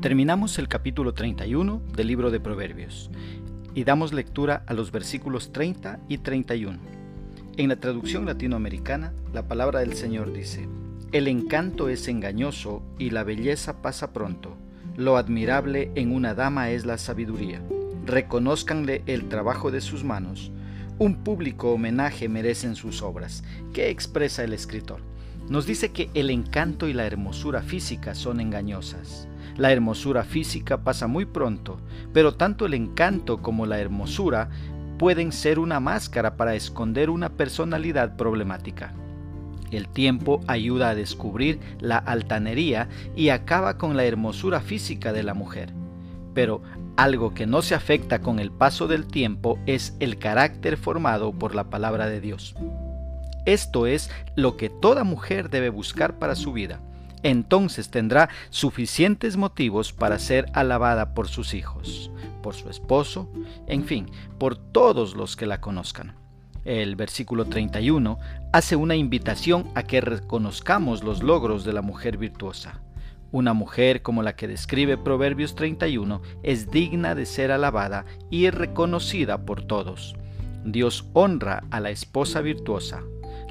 Terminamos el capítulo 31 del libro de Proverbios y damos lectura a los versículos 30 y 31. En la traducción latinoamericana, la palabra del Señor dice, El encanto es engañoso y la belleza pasa pronto. Lo admirable en una dama es la sabiduría. Reconózcanle el trabajo de sus manos. Un público homenaje merecen sus obras. ¿Qué expresa el escritor? Nos dice que el encanto y la hermosura física son engañosas la hermosura física pasa muy pronto, pero tanto el encanto como la hermosura pueden ser una máscara para esconder una personalidad problemática. El tiempo ayuda a descubrir la altanería y acaba con la hermosura física de la mujer. Pero algo que no se afecta con el paso del tiempo es el carácter formado por la palabra de Dios. Esto es lo que toda mujer debe buscar para su vida entonces tendrá suficientes motivos para ser alabada por sus hijos, por su esposo, en fin, por todos los que la conozcan. El versículo 31 hace una invitación a que reconozcamos los logros de la mujer virtuosa. Una mujer como la que describe Proverbios 31 es digna de ser alabada y reconocida por todos. Dios honra a la esposa virtuosa,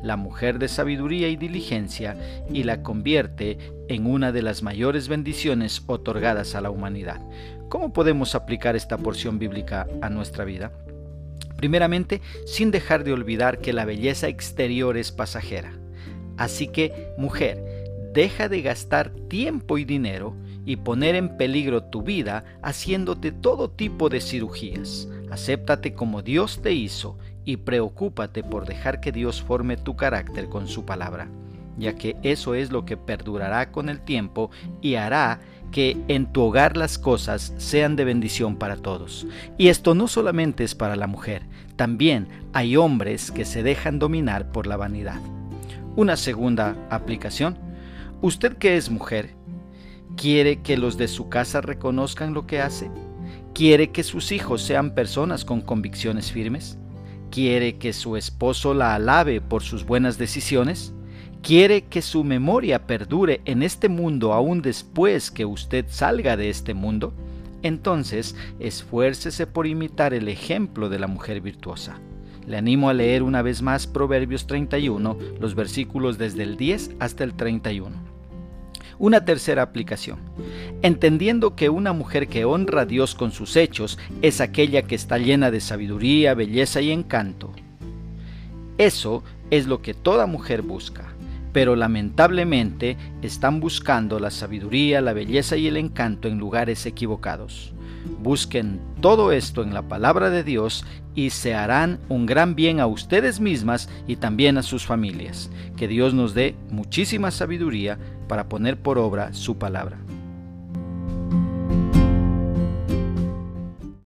la mujer de sabiduría y diligencia y la convierte en una de las mayores bendiciones otorgadas a la humanidad. ¿Cómo podemos aplicar esta porción bíblica a nuestra vida? Primeramente, sin dejar de olvidar que la belleza exterior es pasajera. Así que, mujer, deja de gastar tiempo y dinero y poner en peligro tu vida haciéndote todo tipo de cirugías. Acéptate como Dios te hizo y preocúpate por dejar que Dios forme tu carácter con su palabra, ya que eso es lo que perdurará con el tiempo y hará que en tu hogar las cosas sean de bendición para todos. Y esto no solamente es para la mujer, también hay hombres que se dejan dominar por la vanidad. Una segunda aplicación. Usted que es mujer, ¿quiere que los de su casa reconozcan lo que hace? ¿Quiere que sus hijos sean personas con convicciones firmes? ¿Quiere que su esposo la alabe por sus buenas decisiones? ¿Quiere que su memoria perdure en este mundo aún después que usted salga de este mundo? Entonces, esfuércese por imitar el ejemplo de la mujer virtuosa. Le animo a leer una vez más Proverbios 31, los versículos desde el 10 hasta el 31. Una tercera aplicación. Entendiendo que una mujer que honra a Dios con sus hechos es aquella que está llena de sabiduría, belleza y encanto. Eso es lo que toda mujer busca, pero lamentablemente están buscando la sabiduría, la belleza y el encanto en lugares equivocados. Busquen todo esto en la palabra de Dios y se harán un gran bien a ustedes mismas y también a sus familias. Que Dios nos dé muchísima sabiduría para poner por obra su palabra.